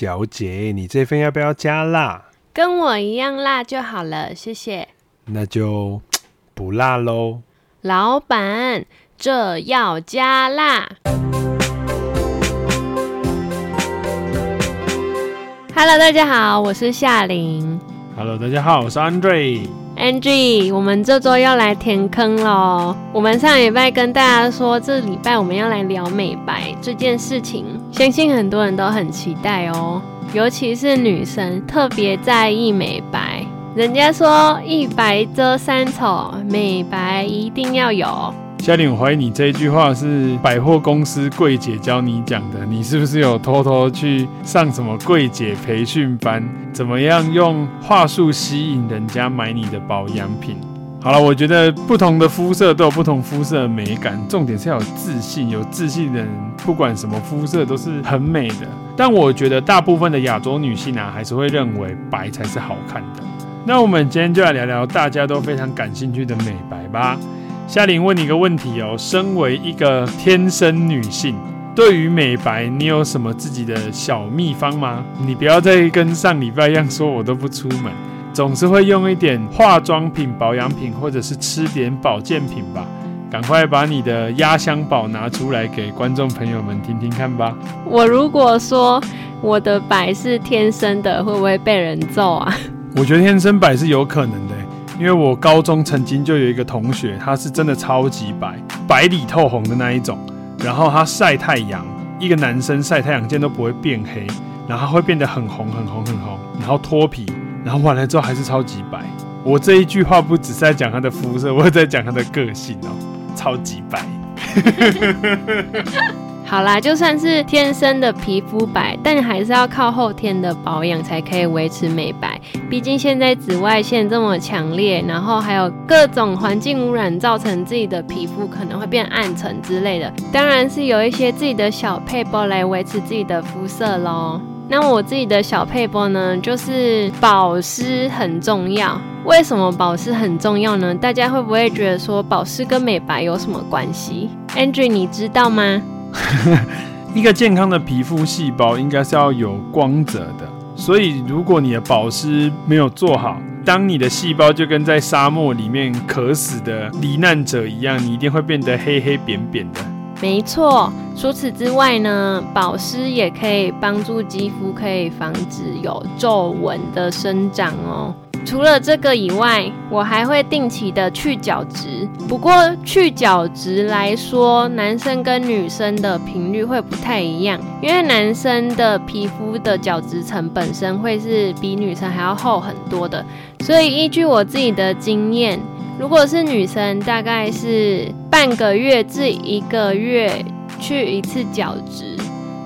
小姐，你这份要不要加辣？跟我一样辣就好了，谢谢。那就不辣喽。老板，这要加辣。Hello，大家好，我是夏琳。Hello，大家好，我是 Andre。Angie，我们这周要来填坑喽。我们上礼拜跟大家说，这礼拜我们要来聊美白这件事情，相信很多人都很期待哦，尤其是女生特别在意美白。人家说一白遮三丑，美白一定要有。嘉玲，我怀疑你这一句话是百货公司柜姐教你讲的，你是不是有偷偷去上什么柜姐培训班？怎么样用话术吸引人家买你的保养品？好了，我觉得不同的肤色都有不同肤色的美感，重点是要有自信。有自信的人，不管什么肤色都是很美的。但我觉得大部分的亚洲女性啊，还是会认为白才是好看的。那我们今天就来聊聊大家都非常感兴趣的美白吧。夏琳问你一个问题哦，身为一个天生女性，对于美白，你有什么自己的小秘方吗？你不要再跟上礼拜一样说，我都不出门，总是会用一点化妆品、保养品，或者是吃点保健品吧。赶快把你的压箱宝拿出来给观众朋友们听听看吧。我如果说我的白是天生的，会不会被人揍啊？我觉得天生白是有可能的。因为我高中曾经就有一个同学，他是真的超级白，白里透红的那一种。然后他晒太阳，一个男生晒太阳见都不会变黑，然后会变得很红很红很红，然后脱皮，然后完了之后还是超级白。我这一句话不只是在讲他的肤色，我也在讲他的个性哦，超级白。好啦，就算是天生的皮肤白，但还是要靠后天的保养才可以维持美白。毕竟现在紫外线这么强烈，然后还有各种环境污染，造成自己的皮肤可能会变暗沉之类的。当然是有一些自己的小撇步来维持自己的肤色喽。那我自己的小撇步呢，就是保湿很重要。为什么保湿很重要呢？大家会不会觉得说保湿跟美白有什么关系？Andrew，你知道吗？一个健康的皮肤细胞应该是要有光泽的，所以如果你的保湿没有做好，当你的细胞就跟在沙漠里面渴死的罹难者一样，你一定会变得黑黑扁扁的。没错，除此之外呢，保湿也可以帮助肌肤，可以防止有皱纹的生长哦。除了这个以外，我还会定期的去角质。不过去角质来说，男生跟女生的频率会不太一样，因为男生的皮肤的角质层本身会是比女生还要厚很多的。所以依据我自己的经验，如果是女生，大概是半个月至一个月去一次角质，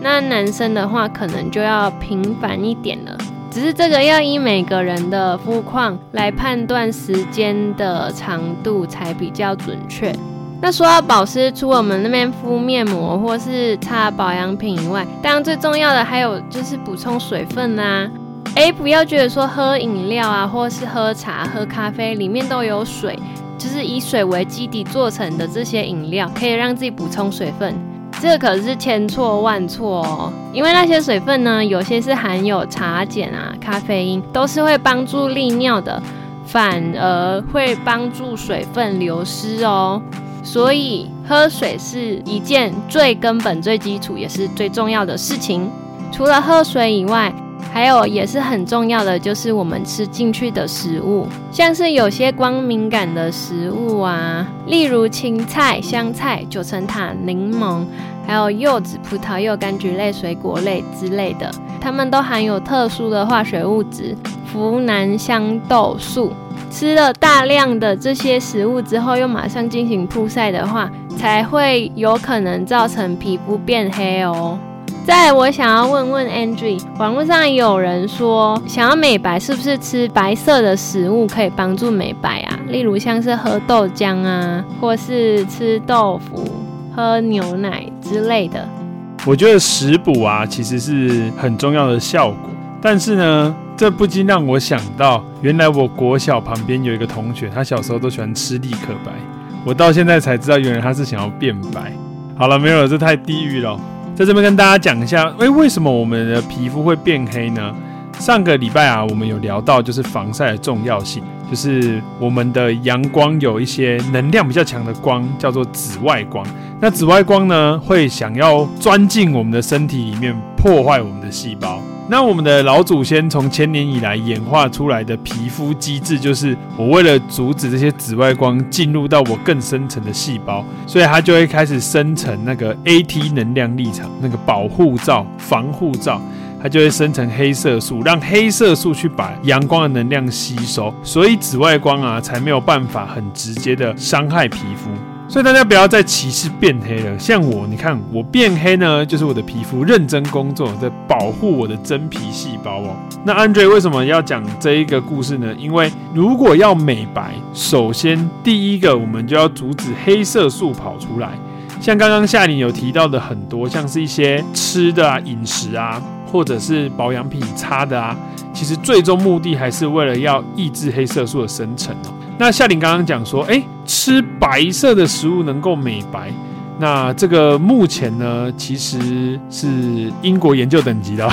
那男生的话可能就要频繁一点了。只是这个要依每个人的肤况来判断时间的长度才比较准确。那说到保湿，除我们那边敷面膜或是擦保养品以外，当然最重要的还有就是补充水分啦。诶，不要觉得说喝饮料啊，或是喝茶、喝咖啡里面都有水，就是以水为基底做成的这些饮料，可以让自己补充水分。这可是千错万错哦，因为那些水分呢，有些是含有茶碱啊、咖啡因，都是会帮助利尿的，反而会帮助水分流失哦。所以喝水是一件最根本、最基础也是最重要的事情。除了喝水以外，还有也是很重要的，就是我们吃进去的食物，像是有些光敏感的食物啊，例如青菜、香菜、九层塔、柠檬。还有柚子、葡萄柚、柑橘类水果类之类的，它们都含有特殊的化学物质呋喃香豆素。吃了大量的这些食物之后，又马上进行曝晒的话，才会有可能造成皮肤变黑哦。再来，我想要问问 Andrew，网络上有人说，想要美白，是不是吃白色的食物可以帮助美白啊？例如像是喝豆浆啊，或是吃豆腐。喝牛奶之类的，我觉得食补啊，其实是很重要的效果。但是呢，这不禁让我想到，原来我国小旁边有一个同学，他小时候都喜欢吃立可白。我到现在才知道，原来他是想要变白。好了，没有了，这太地狱了。在这边跟大家讲一下，诶、欸，为什么我们的皮肤会变黑呢？上个礼拜啊，我们有聊到就是防晒的重要性，就是我们的阳光有一些能量比较强的光，叫做紫外光。那紫外光呢，会想要钻进我们的身体里面，破坏我们的细胞。那我们的老祖先从千年以来演化出来的皮肤机制，就是我为了阻止这些紫外光进入到我更深层的细胞，所以它就会开始生成那个 AT 能量粒场，那个保护罩、防护罩，它就会生成黑色素，让黑色素去把阳光的能量吸收，所以紫外光啊才没有办法很直接的伤害皮肤。所以大家不要再歧视变黑了。像我，你看我变黑呢，就是我的皮肤认真工作，在保护我的真皮细胞哦。那 Andre 为什么要讲这一个故事呢？因为如果要美白，首先第一个我们就要阻止黑色素跑出来。像刚刚夏琳有提到的很多，像是一些吃的啊、饮食啊，或者是保养品擦的啊，其实最终目的还是为了要抑制黑色素的生成哦。那夏琳刚刚讲说，哎，吃白色的食物能够美白，那这个目前呢，其实是英国研究等级的，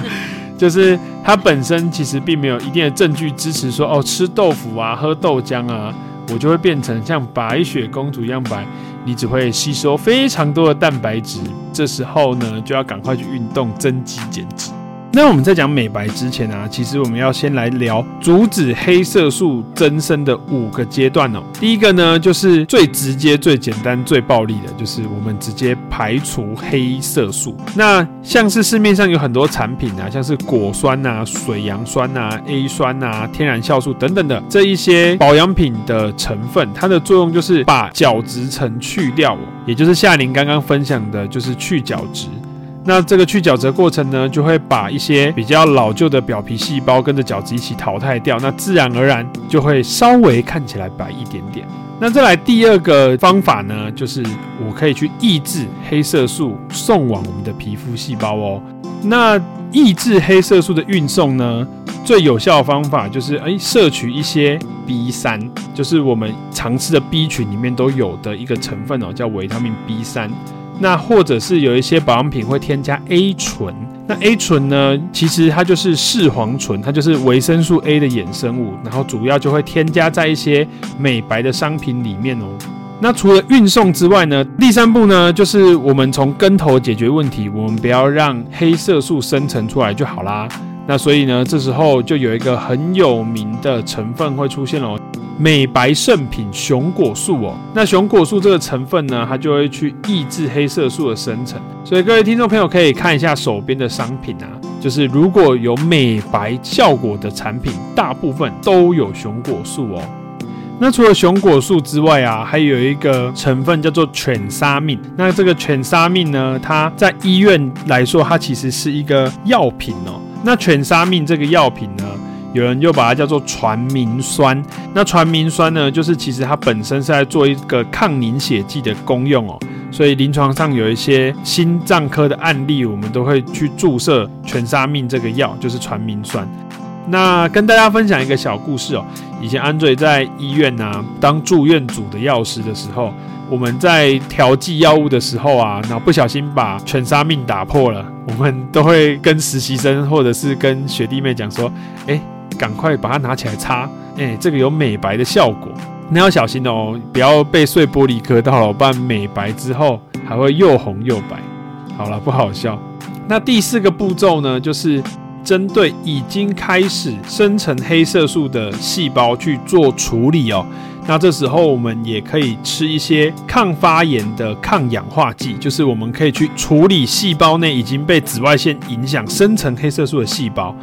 就是它本身其实并没有一定的证据支持说，哦，吃豆腐啊，喝豆浆啊，我就会变成像白雪公主一样白，你只会吸收非常多的蛋白质，这时候呢，就要赶快去运动增肌减脂。那我们在讲美白之前啊，其实我们要先来聊阻止黑色素增生的五个阶段哦。第一个呢，就是最直接、最简单、最暴力的，就是我们直接排除黑色素。那像是市面上有很多产品啊，像是果酸啊、水杨酸啊、A 酸啊、天然酵素等等的这一些保养品的成分，它的作用就是把角质层去掉哦，也就是夏琳刚刚分享的，就是去角质。那这个去角质过程呢，就会把一些比较老旧的表皮细胞跟着角质一起淘汰掉，那自然而然就会稍微看起来白一点点。那再来第二个方法呢，就是我可以去抑制黑色素送往我们的皮肤细胞哦。那抑制黑色素的运送呢，最有效的方法就是诶，摄取一些 B 三，就是我们常吃的 B 群里面都有的一个成分哦，叫维他命 B 三。那或者是有一些保养品会添加 A 醇，那 A 醇呢，其实它就是视黄醇，它就是维生素 A 的衍生物，然后主要就会添加在一些美白的商品里面哦。那除了运送之外呢，第三步呢，就是我们从根头解决问题，我们不要让黑色素生成出来就好啦。那所以呢，这时候就有一个很有名的成分会出现哦。美白圣品熊果素哦，那熊果素这个成分呢，它就会去抑制黑色素的生成。所以各位听众朋友可以看一下手边的商品啊，就是如果有美白效果的产品，大部分都有熊果素哦。那除了熊果素之外啊，还有一个成分叫做犬沙命。那这个犬沙命呢，它在医院来说，它其实是一个药品哦。那犬沙命这个药品呢，有人又把它叫做传明酸，那传明酸呢，就是其实它本身是在做一个抗凝血剂的功用哦，所以临床上有一些心脏科的案例，我们都会去注射全沙命这个药，就是传明酸。那跟大家分享一个小故事哦，以前安瑞在医院啊当住院组的药师的时候，我们在调剂药物的时候啊，然后不小心把全沙命打破了，我们都会跟实习生或者是跟学弟妹讲说，哎。赶快把它拿起来擦，哎、这个有美白的效果，你要小心哦，不要被碎玻璃割到了，不然美白之后还会又红又白。好了，不好笑。那第四个步骤呢，就是针对已经开始生成黑色素的细胞去做处理哦。那这时候我们也可以吃一些抗发炎的抗氧化剂，就是我们可以去处理细胞内已经被紫外线影响生成黑色素的细胞。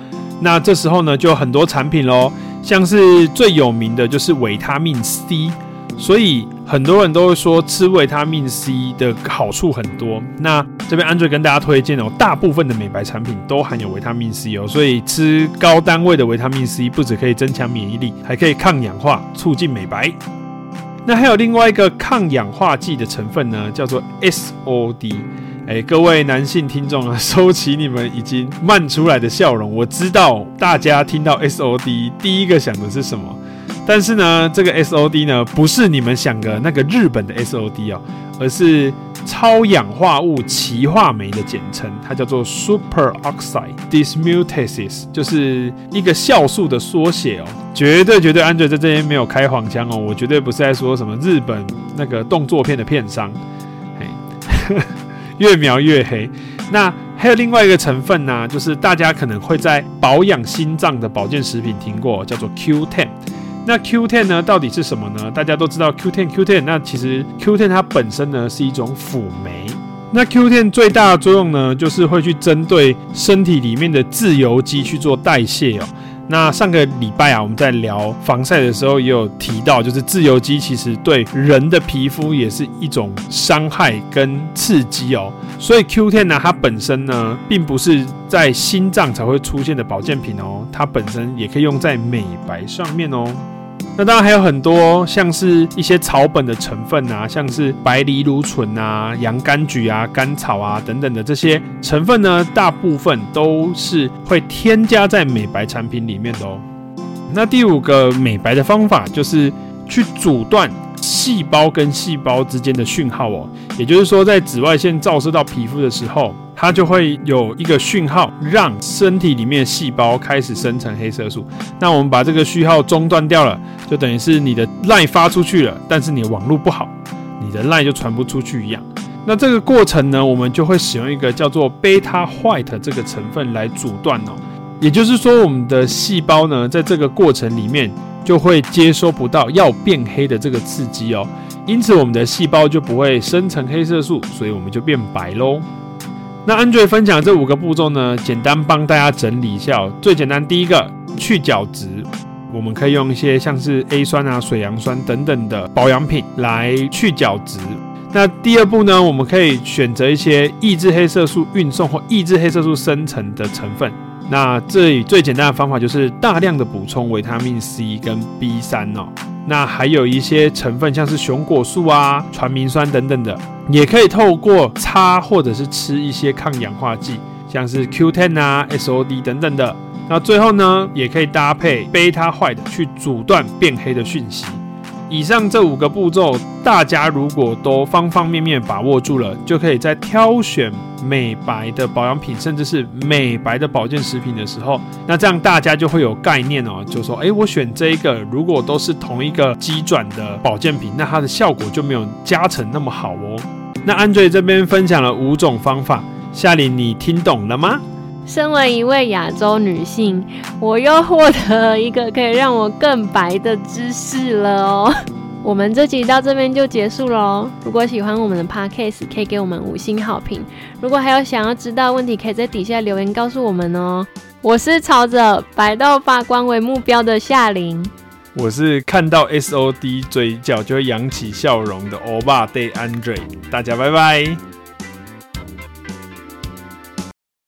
那这时候呢，就有很多产品喽，像是最有名的就是维他命 C，所以很多人都会说吃维他命 C 的好处很多。那这边 Andre 跟大家推荐哦，大部分的美白产品都含有维他命 C 哦，所以吃高单位的维他命 C 不止可以增强免疫力，还可以抗氧化，促进美白。那还有另外一个抗氧化剂的成分呢，叫做 SOD。哎，各位男性听众啊，收起你们已经漫出来的笑容。我知道大家听到 SOD 第一个想的是什么，但是呢，这个 SOD 呢，不是你们想的那个日本的 SOD 哦，而是超氧化物歧化酶的简称，它叫做 superoxide dismutase，就是一个酵素的缩写哦。绝对绝对，Andre 在这边没有开黄腔哦，我绝对不是在说什么日本那个动作片的片商，嘿，越描越黑。那还有另外一个成分呢、就是大家可能会在保养心脏的保健食品听过，叫做 Q10。那 Q10 呢，到底是什么呢？大家都知道 Q10 Q10，那其实 Q10 它本身呢是一种辅酶。那 Q10 最大的作用呢，就是会去针对身体里面的自由基去做代谢哦。那上个礼拜啊，我们在聊防晒的时候也有提到，就是自由基其实对人的皮肤也是一种伤害跟刺激哦。所以 Q10 呢，它本身呢，并不是在心脏才会出现的保健品哦，它本身也可以用在美白上面哦。那当然还有很多像是一些草本的成分啊，像是白藜芦醇啊、洋甘菊啊、甘草啊等等的这些成分呢，大部分都是会添加在美白产品里面的哦。那第五个美白的方法就是去阻断细胞跟细胞之间的讯号哦，也就是说，在紫外线照射到皮肤的时候。它就会有一个讯号，让身体里面细胞开始生成黑色素。那我们把这个讯号中断掉了，就等于是你的 LINE 发出去了，但是你的网络不好，你的 LINE 就传不出去一样。那这个过程呢，我们就会使用一个叫做 Beta White 这个成分来阻断哦。也就是说，我们的细胞呢，在这个过程里面就会接收不到要变黑的这个刺激哦，因此我们的细胞就不会生成黑色素，所以我们就变白喽。那 Andre 分享这五个步骤呢，简单帮大家整理一下。最简单，第一个去角质，我们可以用一些像是 A 酸啊、水杨酸等等的保养品来去角质。那第二步呢，我们可以选择一些抑制黑色素运送或抑制黑色素生成的成分。那这里最简单的方法就是大量的补充维他命 C 跟 B 三哦。那还有一些成分，像是熊果素啊、传明酸等等的，也可以透过擦或者是吃一些抗氧化剂，像是 Q10 啊、SOD 等等的。那最后呢，也可以搭配贝塔坏的去阻断变黑的讯息。以上这五个步骤，大家如果都方方面面把握住了，就可以在挑选美白的保养品，甚至是美白的保健食品的时候，那这样大家就会有概念哦，就说，诶，我选这一个，如果都是同一个机转的保健品，那它的效果就没有加成那么好哦。那安瑞这边分享了五种方法，夏琳，你听懂了吗？身为一位亚洲女性，我又获得了一个可以让我更白的知识了哦。我们这集到这边就结束喽。如果喜欢我们的 Podcast，可以给我们五星好评。如果还有想要知道问题，可以在底下留言告诉我们哦。我是朝着白到发光为目标的夏琳，我是看到 SOD 嘴角就会扬起笑容的欧巴 Day Andre。大家拜拜。